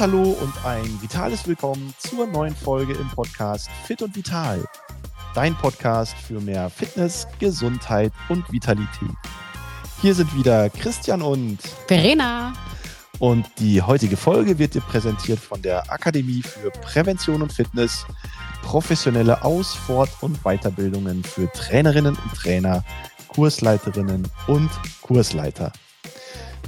Hallo und ein vitales Willkommen zur neuen Folge im Podcast Fit und Vital. Dein Podcast für mehr Fitness, Gesundheit und Vitalität. Hier sind wieder Christian und Verena. Und die heutige Folge wird dir präsentiert von der Akademie für Prävention und Fitness, professionelle Aus-, Fort- und Weiterbildungen für Trainerinnen und Trainer, Kursleiterinnen und Kursleiter.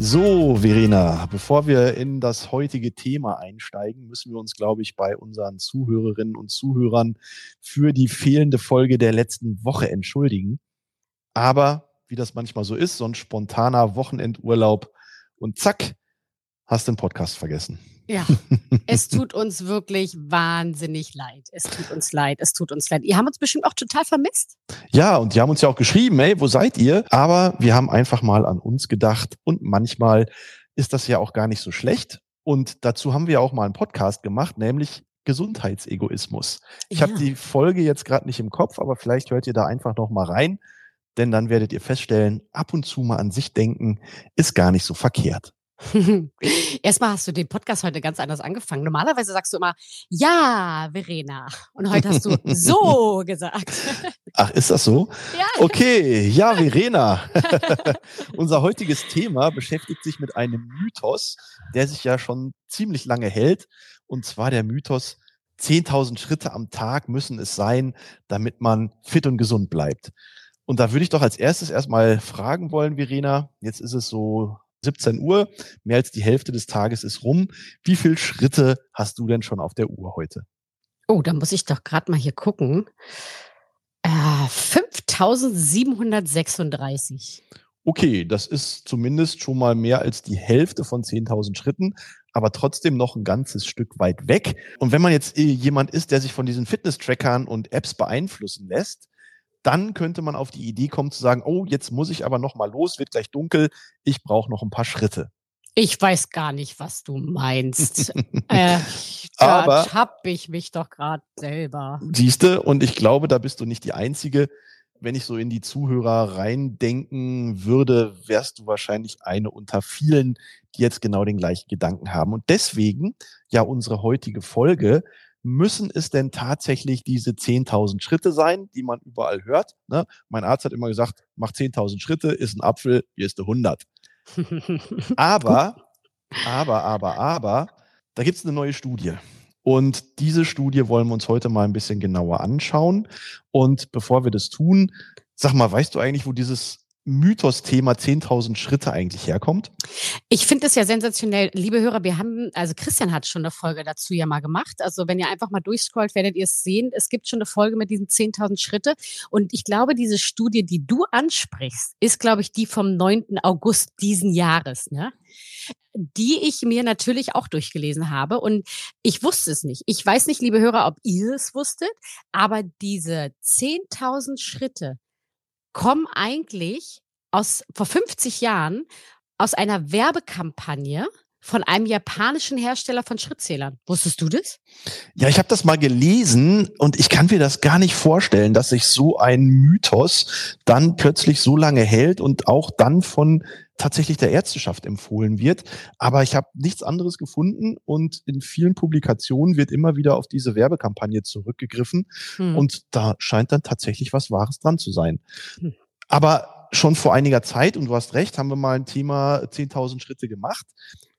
So, Verena, bevor wir in das heutige Thema einsteigen, müssen wir uns, glaube ich, bei unseren Zuhörerinnen und Zuhörern für die fehlende Folge der letzten Woche entschuldigen. Aber wie das manchmal so ist, so ein spontaner Wochenendurlaub und zack, hast den Podcast vergessen. Ja, es tut uns wirklich wahnsinnig leid. Es tut uns leid, es tut uns leid. Ihr habt uns bestimmt auch total vermisst. Ja, und die haben uns ja auch geschrieben, ey, wo seid ihr? Aber wir haben einfach mal an uns gedacht und manchmal ist das ja auch gar nicht so schlecht. Und dazu haben wir auch mal einen Podcast gemacht, nämlich Gesundheitsegoismus. Ich ja. habe die Folge jetzt gerade nicht im Kopf, aber vielleicht hört ihr da einfach noch mal rein, denn dann werdet ihr feststellen, ab und zu mal an sich denken ist gar nicht so verkehrt. Erstmal hast du den Podcast heute ganz anders angefangen. Normalerweise sagst du immer, ja, Verena. Und heute hast du so gesagt. Ach, ist das so? Ja. Okay, ja, Verena. Unser heutiges Thema beschäftigt sich mit einem Mythos, der sich ja schon ziemlich lange hält. Und zwar der Mythos, 10.000 Schritte am Tag müssen es sein, damit man fit und gesund bleibt. Und da würde ich doch als erstes erstmal fragen wollen, Verena. Jetzt ist es so 17 Uhr, mehr als die Hälfte des Tages ist rum. Wie viele Schritte hast du denn schon auf der Uhr heute? Oh, da muss ich doch gerade mal hier gucken. Äh, 5736. Okay, das ist zumindest schon mal mehr als die Hälfte von 10.000 Schritten, aber trotzdem noch ein ganzes Stück weit weg. Und wenn man jetzt äh, jemand ist, der sich von diesen Fitness-Trackern und Apps beeinflussen lässt, dann könnte man auf die Idee kommen zu sagen, oh, jetzt muss ich aber noch mal los, wird gleich dunkel, ich brauche noch ein paar Schritte. Ich weiß gar nicht, was du meinst. äh, aber hab ich mich doch gerade selber. Siehste, und ich glaube, da bist du nicht die Einzige. Wenn ich so in die Zuhörer reindenken würde, wärst du wahrscheinlich eine unter vielen, die jetzt genau den gleichen Gedanken haben. Und deswegen ja unsere heutige Folge, müssen es denn tatsächlich diese 10.000 Schritte sein, die man überall hört? Ne? Mein Arzt hat immer gesagt, mach 10.000 Schritte, ist ein Apfel, hier ist der 100. aber, aber, aber, aber, da gibt es eine neue Studie. Und diese Studie wollen wir uns heute mal ein bisschen genauer anschauen. Und bevor wir das tun, sag mal, weißt du eigentlich, wo dieses Mythos-Thema 10.000 Schritte eigentlich herkommt? Ich finde es ja sensationell. Liebe Hörer, wir haben, also Christian hat schon eine Folge dazu ja mal gemacht. Also wenn ihr einfach mal durchscrollt, werdet ihr es sehen. Es gibt schon eine Folge mit diesen 10.000 Schritte. Und ich glaube, diese Studie, die du ansprichst, ist, glaube ich, die vom 9. August diesen Jahres, ne? die ich mir natürlich auch durchgelesen habe. Und ich wusste es nicht. Ich weiß nicht, liebe Hörer, ob ihr es wusstet, aber diese 10.000 Schritte, kommen eigentlich aus vor 50 Jahren aus einer Werbekampagne von einem japanischen Hersteller von Schrittzählern. Wusstest du das? Ja, ich habe das mal gelesen und ich kann mir das gar nicht vorstellen, dass sich so ein Mythos dann plötzlich so lange hält und auch dann von tatsächlich der Ärzteschaft empfohlen wird. Aber ich habe nichts anderes gefunden und in vielen Publikationen wird immer wieder auf diese Werbekampagne zurückgegriffen hm. und da scheint dann tatsächlich was Wahres dran zu sein. Hm. Aber schon vor einiger Zeit, und du hast recht, haben wir mal ein Thema 10.000 Schritte gemacht.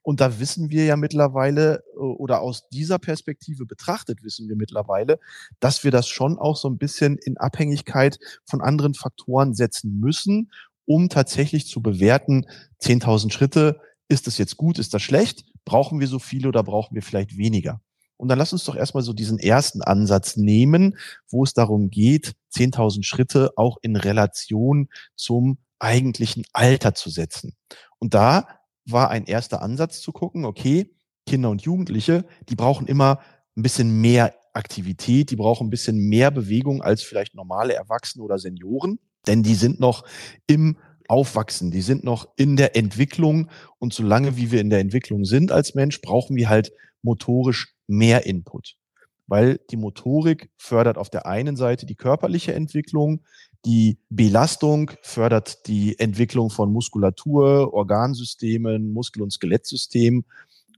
Und da wissen wir ja mittlerweile äh, oder aus dieser Perspektive betrachtet wissen wir mittlerweile, dass wir das schon auch so ein bisschen in Abhängigkeit von anderen Faktoren setzen müssen, um tatsächlich zu bewerten, 10.000 Schritte, ist das jetzt gut, ist das schlecht? Brauchen wir so viele oder brauchen wir vielleicht weniger? Und dann lass uns doch erstmal so diesen ersten Ansatz nehmen, wo es darum geht, 10.000 Schritte auch in Relation zum eigentlichen Alter zu setzen. Und da war ein erster Ansatz zu gucken, okay, Kinder und Jugendliche, die brauchen immer ein bisschen mehr Aktivität, die brauchen ein bisschen mehr Bewegung als vielleicht normale Erwachsene oder Senioren, denn die sind noch im Aufwachsen, die sind noch in der Entwicklung und solange wie wir in der Entwicklung sind als Mensch, brauchen wir halt motorisch mehr Input, weil die Motorik fördert auf der einen Seite die körperliche Entwicklung, die Belastung fördert die Entwicklung von Muskulatur, Organsystemen, Muskel- und Skelettsystemen.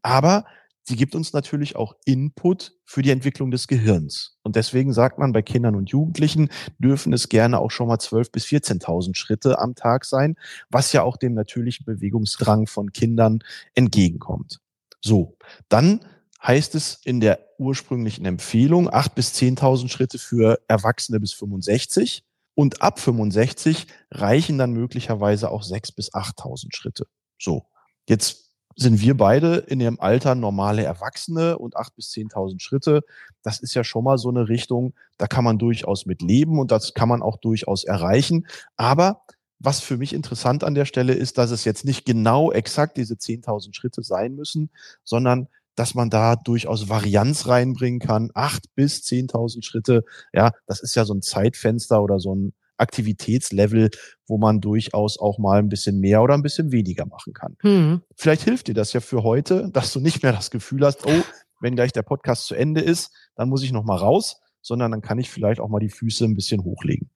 Aber sie gibt uns natürlich auch Input für die Entwicklung des Gehirns. Und deswegen sagt man, bei Kindern und Jugendlichen dürfen es gerne auch schon mal 12.000 bis 14.000 Schritte am Tag sein, was ja auch dem natürlichen Bewegungsdrang von Kindern entgegenkommt. So, dann heißt es in der ursprünglichen Empfehlung 8.000 bis 10.000 Schritte für Erwachsene bis 65 und ab 65 reichen dann möglicherweise auch 6.000 bis 8.000 Schritte. So, jetzt sind wir beide in ihrem Alter normale Erwachsene und 8.000 bis 10.000 Schritte. Das ist ja schon mal so eine Richtung, da kann man durchaus mit leben und das kann man auch durchaus erreichen. Aber was für mich interessant an der Stelle ist, dass es jetzt nicht genau exakt diese 10.000 Schritte sein müssen, sondern dass man da durchaus Varianz reinbringen kann. Acht bis 10.000 Schritte. Ja, das ist ja so ein Zeitfenster oder so ein Aktivitätslevel, wo man durchaus auch mal ein bisschen mehr oder ein bisschen weniger machen kann. Hm. Vielleicht hilft dir das ja für heute, dass du nicht mehr das Gefühl hast, oh, wenn gleich der Podcast zu Ende ist, dann muss ich noch mal raus, sondern dann kann ich vielleicht auch mal die Füße ein bisschen hochlegen.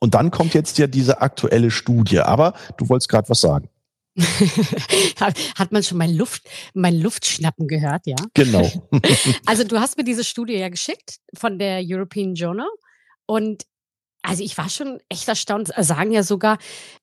Und dann kommt jetzt ja diese aktuelle Studie. Aber du wolltest gerade was sagen. Hat man schon mein Luft, mein Luftschnappen gehört, ja? Genau. also du hast mir diese Studie ja geschickt von der European Journal und also ich war schon echt erstaunt, sagen ja sogar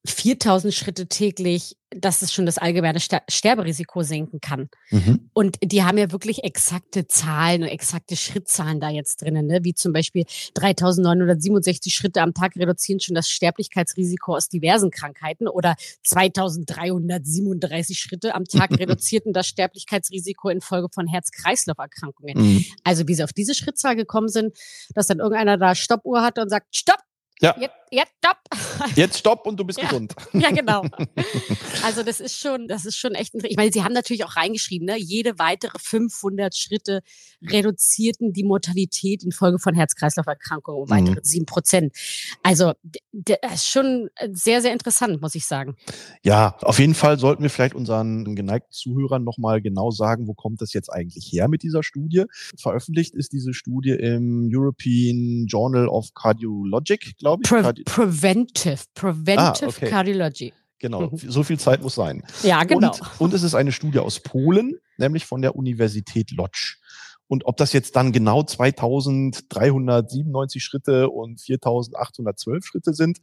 4000 Schritte täglich, dass es schon das allgemeine Sterberisiko senken kann. Mhm. Und die haben ja wirklich exakte Zahlen und exakte Schrittzahlen da jetzt drinnen, ne? wie zum Beispiel 3967 Schritte am Tag reduzieren schon das Sterblichkeitsrisiko aus diversen Krankheiten oder 2337 Schritte am Tag reduzierten das Sterblichkeitsrisiko infolge von Herz-Kreislauf-Erkrankungen. Mhm. Also wie sie auf diese Schrittzahl gekommen sind, dass dann irgendeiner da Stoppuhr hat und sagt, stopp, ja. Jetzt, jetzt stopp. Jetzt stopp und du bist ja. gesund. Ja, genau. Also das ist schon, das ist schon echt. Ich meine, sie haben natürlich auch reingeschrieben, ne? Jede weitere 500 Schritte reduzierten die Mortalität infolge von Herz-Kreislauf-Erkrankungen um weitere mhm. sieben mhm. Prozent. Also das ist schon sehr, sehr interessant, muss ich sagen. Ja, auf jeden Fall sollten wir vielleicht unseren geneigten Zuhörern nochmal genau sagen, wo kommt das jetzt eigentlich her mit dieser Studie? Veröffentlicht ist diese Studie im European Journal of Cardiologic, glaube ich. Pre preventive, Preventive ah, okay. Cardiology. Genau, mhm. so viel Zeit muss sein. Ja, genau. Und, und es ist eine Studie aus Polen, nämlich von der Universität Lodz. Und ob das jetzt dann genau 2397 Schritte und 4812 Schritte sind,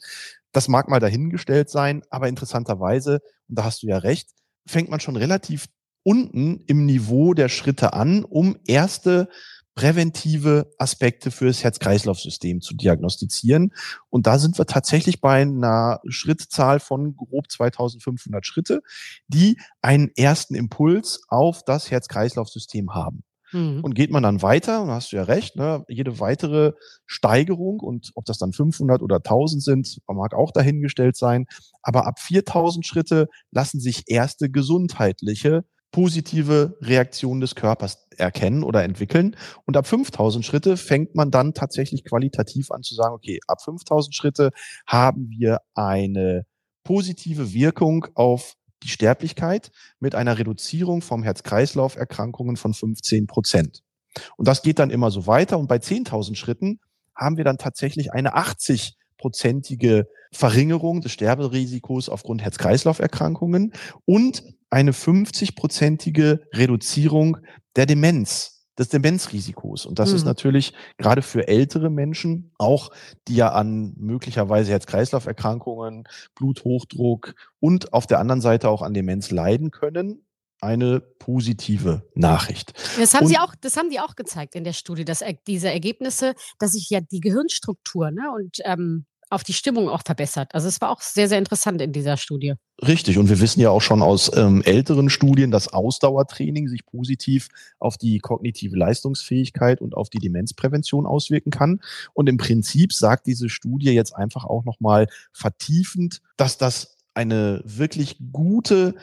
das mag mal dahingestellt sein. Aber interessanterweise, und da hast du ja recht, fängt man schon relativ unten im Niveau der Schritte an, um erste präventive Aspekte fürs Herz-Kreislauf-System zu diagnostizieren. Und da sind wir tatsächlich bei einer Schrittzahl von grob 2500 Schritte, die einen ersten Impuls auf das Herz-Kreislauf-System haben. Mhm. Und geht man dann weiter, und hast du ja recht, ne, jede weitere Steigerung und ob das dann 500 oder 1000 sind, mag auch dahingestellt sein. Aber ab 4000 Schritte lassen sich erste gesundheitliche positive Reaktionen des Körpers erkennen oder entwickeln. Und ab 5000 Schritte fängt man dann tatsächlich qualitativ an zu sagen, okay, ab 5000 Schritte haben wir eine positive Wirkung auf die Sterblichkeit mit einer Reduzierung vom Herz-Kreislauf-Erkrankungen von 15 Prozent. Und das geht dann immer so weiter. Und bei 10.000 Schritten haben wir dann tatsächlich eine 80 prozentige Verringerung des Sterberisikos aufgrund Herz-Kreislauf-Erkrankungen und eine 50-prozentige Reduzierung der Demenz, des Demenzrisikos. Und das mhm. ist natürlich gerade für ältere Menschen, auch die ja an möglicherweise Herz-Kreislauf-Erkrankungen, Bluthochdruck und auf der anderen Seite auch an Demenz leiden können, eine positive Nachricht. Das haben und, sie auch, das haben die auch gezeigt in der Studie, dass diese Ergebnisse, dass sich ja die Gehirnstruktur ne, und ähm, auf die Stimmung auch verbessert. Also es war auch sehr, sehr interessant in dieser Studie. Richtig. Und wir wissen ja auch schon aus ähm, älteren Studien, dass Ausdauertraining sich positiv auf die kognitive Leistungsfähigkeit und auf die Demenzprävention auswirken kann. Und im Prinzip sagt diese Studie jetzt einfach auch nochmal vertiefend, dass das eine wirklich gute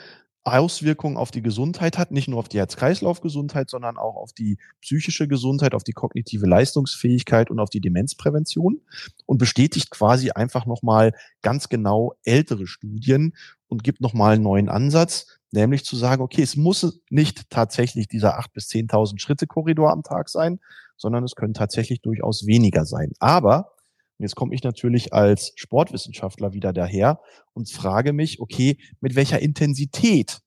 Auswirkungen auf die Gesundheit hat, nicht nur auf die Herz-Kreislauf-Gesundheit, sondern auch auf die psychische Gesundheit, auf die kognitive Leistungsfähigkeit und auf die Demenzprävention und bestätigt quasi einfach nochmal ganz genau ältere Studien und gibt nochmal einen neuen Ansatz, nämlich zu sagen, okay, es muss nicht tatsächlich dieser acht bis zehntausend Schritte Korridor am Tag sein, sondern es können tatsächlich durchaus weniger sein. Aber und jetzt komme ich natürlich als Sportwissenschaftler wieder daher und frage mich, okay, mit welcher Intensität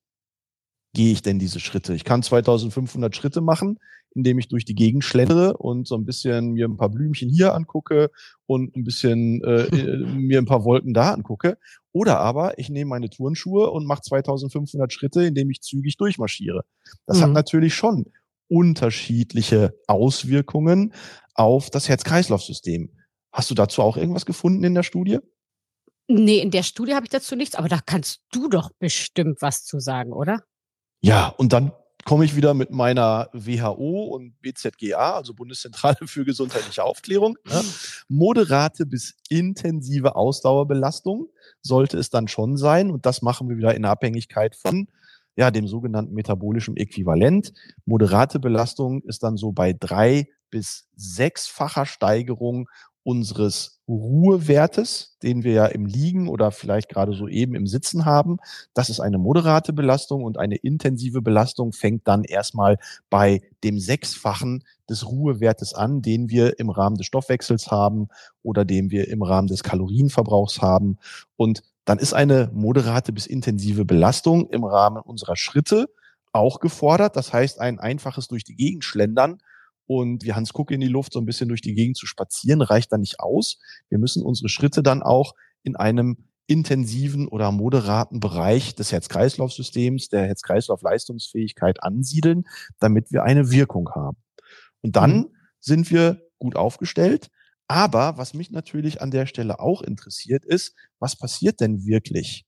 gehe ich denn diese Schritte? Ich kann 2500 Schritte machen, indem ich durch die Gegend schlendere und so ein bisschen mir ein paar Blümchen hier angucke und ein bisschen äh, äh mir ein paar Wolken da angucke. Oder aber ich nehme meine Turnschuhe und mache 2500 Schritte, indem ich zügig durchmarschiere. Das mhm. hat natürlich schon unterschiedliche Auswirkungen auf das Herz-Kreislauf-System. Hast du dazu auch irgendwas gefunden in der Studie? Nee, in der Studie habe ich dazu nichts, aber da kannst du doch bestimmt was zu sagen, oder? Ja, und dann komme ich wieder mit meiner WHO und BZGA, also Bundeszentrale für gesundheitliche Aufklärung. Ne? Moderate bis intensive Ausdauerbelastung sollte es dann schon sein. Und das machen wir wieder in Abhängigkeit von ja, dem sogenannten metabolischen Äquivalent. Moderate Belastung ist dann so bei drei bis sechsfacher Steigerung unseres Ruhewertes, den wir ja im Liegen oder vielleicht gerade so eben im Sitzen haben. Das ist eine moderate Belastung und eine intensive Belastung fängt dann erstmal bei dem Sechsfachen des Ruhewertes an, den wir im Rahmen des Stoffwechsels haben oder den wir im Rahmen des Kalorienverbrauchs haben. Und dann ist eine moderate bis intensive Belastung im Rahmen unserer Schritte auch gefordert. Das heißt, ein einfaches durch die Gegend schlendern und wie Hans Kuck in die Luft so ein bisschen durch die Gegend zu spazieren, reicht dann nicht aus. Wir müssen unsere Schritte dann auch in einem intensiven oder moderaten Bereich des Herz-Kreislauf-Systems, der Herz-Kreislauf-Leistungsfähigkeit ansiedeln, damit wir eine Wirkung haben. Und dann mhm. sind wir gut aufgestellt. Aber was mich natürlich an der Stelle auch interessiert ist, was passiert denn wirklich,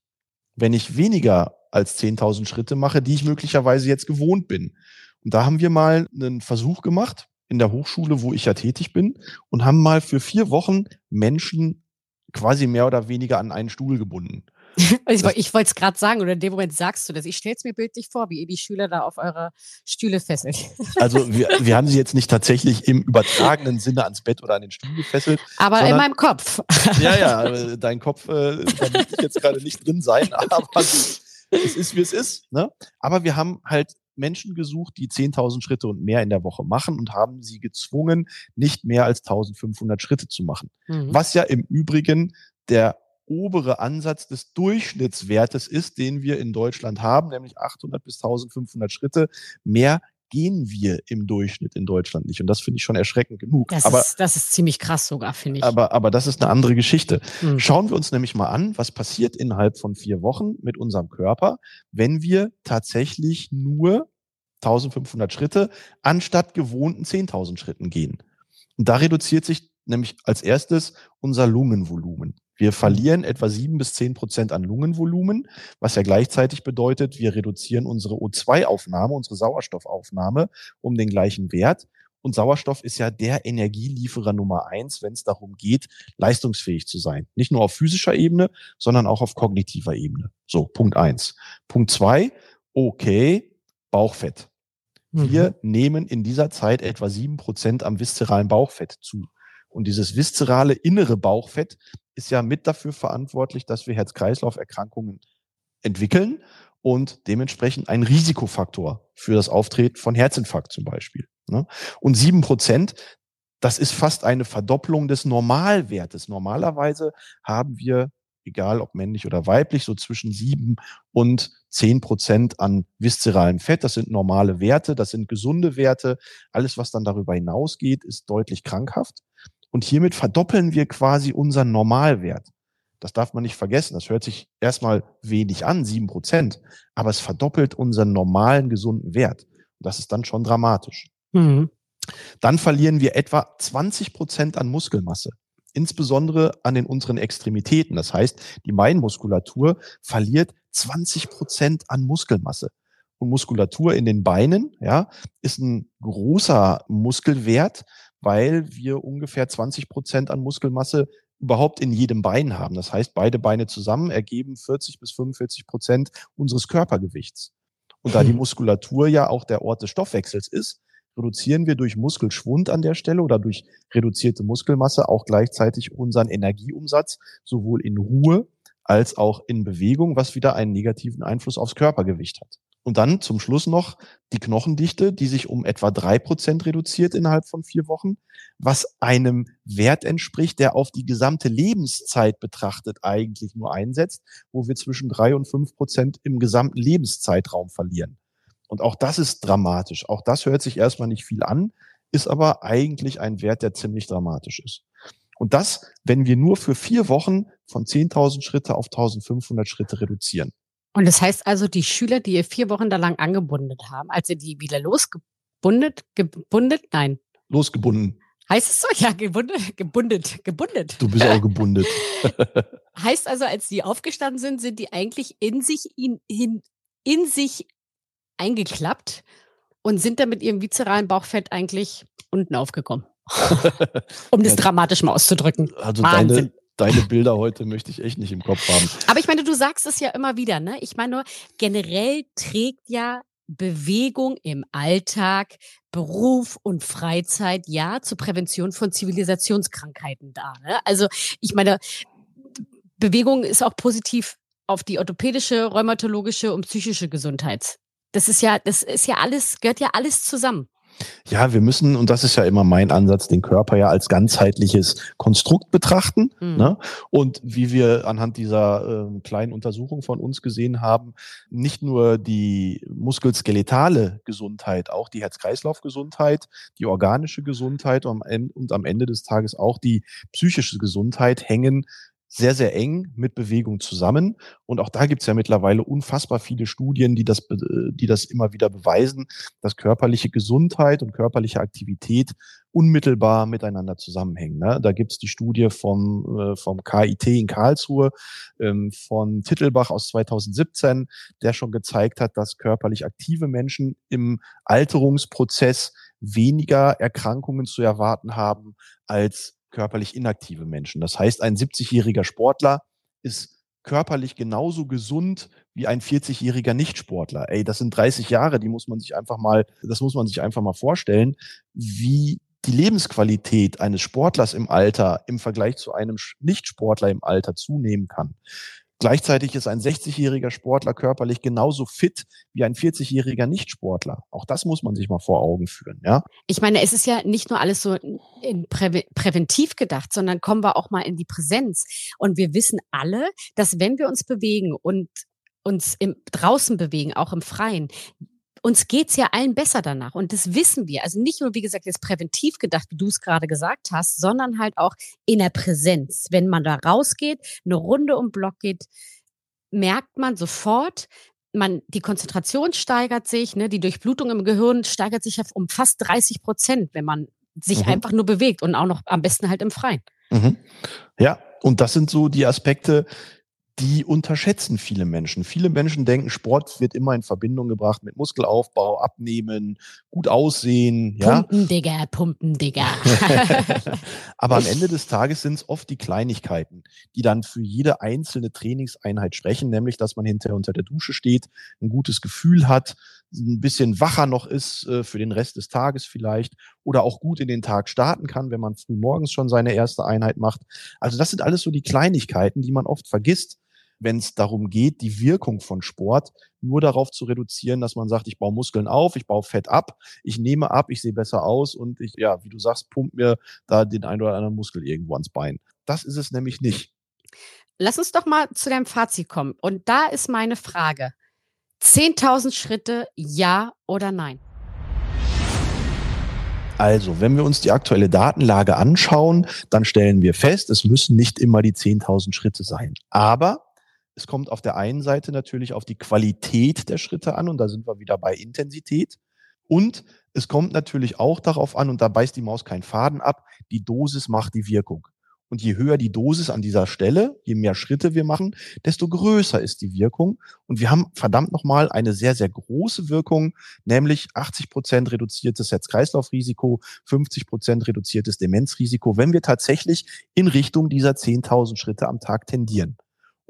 wenn ich weniger als 10.000 Schritte mache, die ich möglicherweise jetzt gewohnt bin? Und da haben wir mal einen Versuch gemacht in der Hochschule, wo ich ja tätig bin, und haben mal für vier Wochen Menschen quasi mehr oder weniger an einen Stuhl gebunden. ich, ich wollte es gerade sagen, oder in dem Moment sagst du das. Ich stelle es mir bildlich vor, wie ihr die Schüler da auf eure Stühle fesselt. Also wir, wir haben sie jetzt nicht tatsächlich im übertragenen Sinne ans Bett oder an den Stuhl gefesselt. Aber sondern, in meinem Kopf. Ja, ja, dein Kopf, äh, da möchte ich jetzt gerade nicht drin sein, aber es ist, wie es ist. Ne? Aber wir haben halt Menschen gesucht, die 10.000 Schritte und mehr in der Woche machen und haben sie gezwungen, nicht mehr als 1.500 Schritte zu machen. Mhm. Was ja im Übrigen der obere Ansatz des Durchschnittswertes ist, den wir in Deutschland haben, nämlich 800 bis 1500 Schritte. Mehr gehen wir im Durchschnitt in Deutschland nicht. Und das finde ich schon erschreckend genug. Das, aber, ist, das ist ziemlich krass sogar, finde ich. Aber, aber das ist eine andere Geschichte. Mhm. Schauen wir uns nämlich mal an, was passiert innerhalb von vier Wochen mit unserem Körper, wenn wir tatsächlich nur 1500 Schritte anstatt gewohnten 10.000 Schritten gehen. Und da reduziert sich nämlich als erstes unser Lungenvolumen. Wir verlieren etwa sieben bis zehn Prozent an Lungenvolumen, was ja gleichzeitig bedeutet, wir reduzieren unsere O2-Aufnahme, unsere Sauerstoffaufnahme um den gleichen Wert. Und Sauerstoff ist ja der Energielieferer Nummer eins, wenn es darum geht, leistungsfähig zu sein. Nicht nur auf physischer Ebene, sondern auch auf kognitiver Ebene. So, Punkt eins. Punkt zwei, okay, Bauchfett. Wir mhm. nehmen in dieser Zeit etwa sieben Prozent am viszeralen Bauchfett zu. Und dieses viszerale innere Bauchfett ist ja mit dafür verantwortlich, dass wir Herz-Kreislauf-Erkrankungen entwickeln und dementsprechend ein Risikofaktor für das Auftreten von Herzinfarkt zum Beispiel. Ne? Und sieben Prozent, das ist fast eine Verdopplung des Normalwertes. Normalerweise haben wir, egal ob männlich oder weiblich, so zwischen sieben und zehn Prozent an viszeralem Fett. Das sind normale Werte, das sind gesunde Werte. Alles, was dann darüber hinausgeht, ist deutlich krankhaft. Und hiermit verdoppeln wir quasi unseren Normalwert. Das darf man nicht vergessen. Das hört sich erstmal wenig an, sieben Prozent, aber es verdoppelt unseren normalen gesunden Wert. Und das ist dann schon dramatisch. Mhm. Dann verlieren wir etwa 20 Prozent an Muskelmasse, insbesondere an den unteren Extremitäten. Das heißt, die Beinmuskulatur verliert 20 Prozent an Muskelmasse. Und Muskulatur in den Beinen, ja, ist ein großer Muskelwert, weil wir ungefähr 20 Prozent an Muskelmasse überhaupt in jedem Bein haben. Das heißt, beide Beine zusammen ergeben 40 bis 45 Prozent unseres Körpergewichts. Und da die. Muskulatur ja auch der Ort des Stoffwechsels ist, reduzieren wir durch Muskelschwund an der Stelle oder durch reduzierte Muskelmasse auch gleichzeitig unseren Energieumsatz sowohl in Ruhe als auch in Bewegung, was wieder einen negativen Einfluss aufs Körpergewicht hat. Und dann zum Schluss noch die Knochendichte, die sich um etwa drei Prozent reduziert innerhalb von vier Wochen, was einem Wert entspricht, der auf die gesamte Lebenszeit betrachtet eigentlich nur einsetzt, wo wir zwischen drei und fünf Prozent im gesamten Lebenszeitraum verlieren. Und auch das ist dramatisch. Auch das hört sich erstmal nicht viel an, ist aber eigentlich ein Wert, der ziemlich dramatisch ist. Und das, wenn wir nur für vier Wochen von 10.000 Schritte auf 1.500 Schritte reduzieren. Und das heißt also, die Schüler, die ihr vier Wochen da lang angebunden haben, als ihr die wieder losgebundet, gebundet, nein. Losgebunden. Heißt es so? Ja, gebundet, gebundet, gebundet. Du bist auch gebundet. heißt also, als die aufgestanden sind, sind die eigentlich in sich, in, in, in sich eingeklappt und sind dann mit ihrem viszeralen Bauchfett eigentlich unten aufgekommen. um das dramatisch mal auszudrücken. Also Wahnsinn. Deine, deine Bilder heute möchte ich echt nicht im Kopf haben. Aber ich meine, du sagst es ja immer wieder, ne? Ich meine nur, generell trägt ja Bewegung im Alltag, Beruf und Freizeit ja zur Prävention von Zivilisationskrankheiten da. Ne? Also ich meine, Bewegung ist auch positiv auf die orthopädische, rheumatologische und psychische Gesundheit. Das ist ja, das ist ja alles, gehört ja alles zusammen. Ja, wir müssen, und das ist ja immer mein Ansatz, den Körper ja als ganzheitliches Konstrukt betrachten. Mhm. Ne? Und wie wir anhand dieser äh, kleinen Untersuchung von uns gesehen haben, nicht nur die muskelskeletale Gesundheit, auch die Herz-Kreislauf-Gesundheit, die organische Gesundheit und am, und am Ende des Tages auch die psychische Gesundheit hängen sehr, sehr eng mit Bewegung zusammen. Und auch da gibt es ja mittlerweile unfassbar viele Studien, die das, die das immer wieder beweisen, dass körperliche Gesundheit und körperliche Aktivität unmittelbar miteinander zusammenhängen. Ne? Da gibt es die Studie vom, äh, vom KIT in Karlsruhe, ähm, von Titelbach aus 2017, der schon gezeigt hat, dass körperlich aktive Menschen im Alterungsprozess weniger Erkrankungen zu erwarten haben als körperlich inaktive Menschen. Das heißt, ein 70-jähriger Sportler ist körperlich genauso gesund wie ein 40-jähriger Nichtsportler. Ey, das sind 30 Jahre, die muss man sich einfach mal, das muss man sich einfach mal vorstellen, wie die Lebensqualität eines Sportlers im Alter im Vergleich zu einem Nichtsportler im Alter zunehmen kann. Gleichzeitig ist ein 60-jähriger Sportler körperlich genauso fit wie ein 40-jähriger Nichtsportler. Auch das muss man sich mal vor Augen führen, ja. Ich meine, es ist ja nicht nur alles so Prä präventiv gedacht, sondern kommen wir auch mal in die Präsenz. Und wir wissen alle, dass wenn wir uns bewegen und uns im, draußen bewegen, auch im Freien, uns geht's ja allen besser danach. Und das wissen wir. Also nicht nur, wie gesagt, jetzt präventiv gedacht, wie du es gerade gesagt hast, sondern halt auch in der Präsenz. Wenn man da rausgeht, eine Runde um Block geht, merkt man sofort, man, die Konzentration steigert sich, ne, die Durchblutung im Gehirn steigert sich um fast 30 Prozent, wenn man sich mhm. einfach nur bewegt und auch noch am besten halt im Freien. Mhm. Ja, und das sind so die Aspekte, die unterschätzen viele Menschen. Viele Menschen denken, Sport wird immer in Verbindung gebracht mit Muskelaufbau, Abnehmen, gut aussehen. Pumpen, ja. Digga, Pumpen, Digga. Aber am Ende des Tages sind es oft die Kleinigkeiten, die dann für jede einzelne Trainingseinheit sprechen, nämlich, dass man hinterher unter der Dusche steht, ein gutes Gefühl hat, ein bisschen wacher noch ist äh, für den Rest des Tages vielleicht oder auch gut in den Tag starten kann, wenn man früh morgens schon seine erste Einheit macht. Also das sind alles so die Kleinigkeiten, die man oft vergisst wenn es darum geht, die Wirkung von Sport nur darauf zu reduzieren, dass man sagt, ich baue Muskeln auf, ich baue Fett ab, ich nehme ab, ich sehe besser aus und ich, ja, wie du sagst, pump mir da den einen oder anderen Muskel irgendwo ans Bein. Das ist es nämlich nicht. Lass uns doch mal zu deinem Fazit kommen. Und da ist meine Frage. 10.000 Schritte, ja oder nein? Also, wenn wir uns die aktuelle Datenlage anschauen, dann stellen wir fest, es müssen nicht immer die 10.000 Schritte sein. Aber es kommt auf der einen Seite natürlich auf die Qualität der Schritte an und da sind wir wieder bei Intensität. Und es kommt natürlich auch darauf an, und da beißt die Maus keinen Faden ab, die Dosis macht die Wirkung. Und je höher die Dosis an dieser Stelle, je mehr Schritte wir machen, desto größer ist die Wirkung. Und wir haben verdammt nochmal eine sehr, sehr große Wirkung, nämlich 80 Prozent reduziertes Herz-Kreislauf-Risiko, 50 Prozent reduziertes Demenzrisiko, wenn wir tatsächlich in Richtung dieser 10.000 Schritte am Tag tendieren.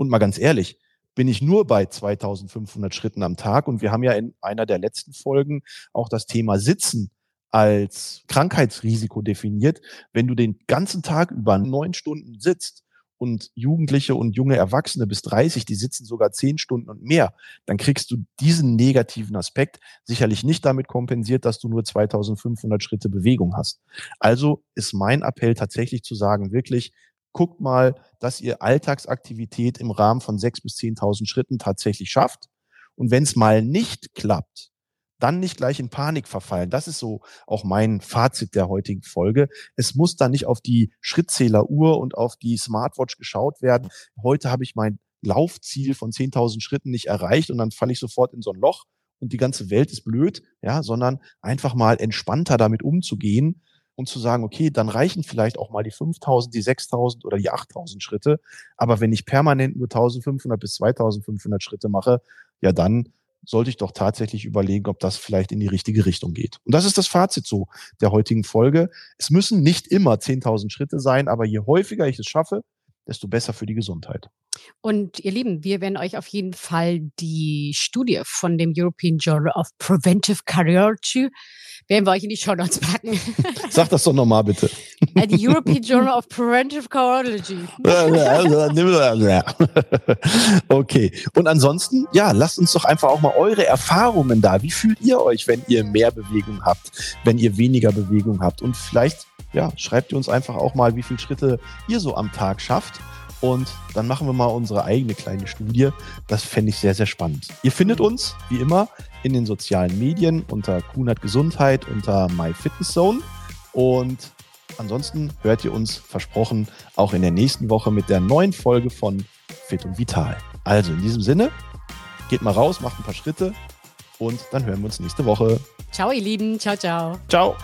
Und mal ganz ehrlich, bin ich nur bei 2500 Schritten am Tag. Und wir haben ja in einer der letzten Folgen auch das Thema Sitzen als Krankheitsrisiko definiert. Wenn du den ganzen Tag über neun Stunden sitzt und Jugendliche und junge Erwachsene bis 30, die sitzen sogar zehn Stunden und mehr, dann kriegst du diesen negativen Aspekt sicherlich nicht damit kompensiert, dass du nur 2500 Schritte Bewegung hast. Also ist mein Appell tatsächlich zu sagen, wirklich guckt mal, dass ihr Alltagsaktivität im Rahmen von 6.000 bis 10.000 Schritten tatsächlich schafft. Und wenn es mal nicht klappt, dann nicht gleich in Panik verfallen. Das ist so auch mein Fazit der heutigen Folge. Es muss dann nicht auf die Schrittzähleruhr und auf die Smartwatch geschaut werden. Heute habe ich mein Laufziel von 10.000 Schritten nicht erreicht und dann falle ich sofort in so ein Loch und die ganze Welt ist blöd, ja, sondern einfach mal entspannter damit umzugehen und zu sagen, okay, dann reichen vielleicht auch mal die 5000, die 6000 oder die 8000 Schritte. Aber wenn ich permanent nur 1500 bis 2500 Schritte mache, ja, dann sollte ich doch tatsächlich überlegen, ob das vielleicht in die richtige Richtung geht. Und das ist das Fazit so der heutigen Folge. Es müssen nicht immer 10.000 Schritte sein, aber je häufiger ich es schaffe, desto besser für die Gesundheit. Und ihr Lieben, wir werden euch auf jeden Fall die Studie von dem European Journal of Preventive Cardiology werden wir euch in die Show Notes packen. Sag das doch nochmal bitte. Äh, die European Journal of Preventive Cardiology. okay. Und ansonsten, ja, lasst uns doch einfach auch mal eure Erfahrungen da. Wie fühlt ihr euch, wenn ihr mehr Bewegung habt, wenn ihr weniger Bewegung habt? Und vielleicht, ja, schreibt ihr uns einfach auch mal, wie viele Schritte ihr so am Tag schafft. Und dann machen wir mal unsere eigene kleine Studie. Das fände ich sehr, sehr spannend. Ihr findet uns, wie immer, in den sozialen Medien unter Kunert Gesundheit, unter MyFitnessZone. Und ansonsten hört ihr uns versprochen auch in der nächsten Woche mit der neuen Folge von Fit und Vital. Also in diesem Sinne, geht mal raus, macht ein paar Schritte und dann hören wir uns nächste Woche. Ciao, ihr Lieben. Ciao, ciao. Ciao.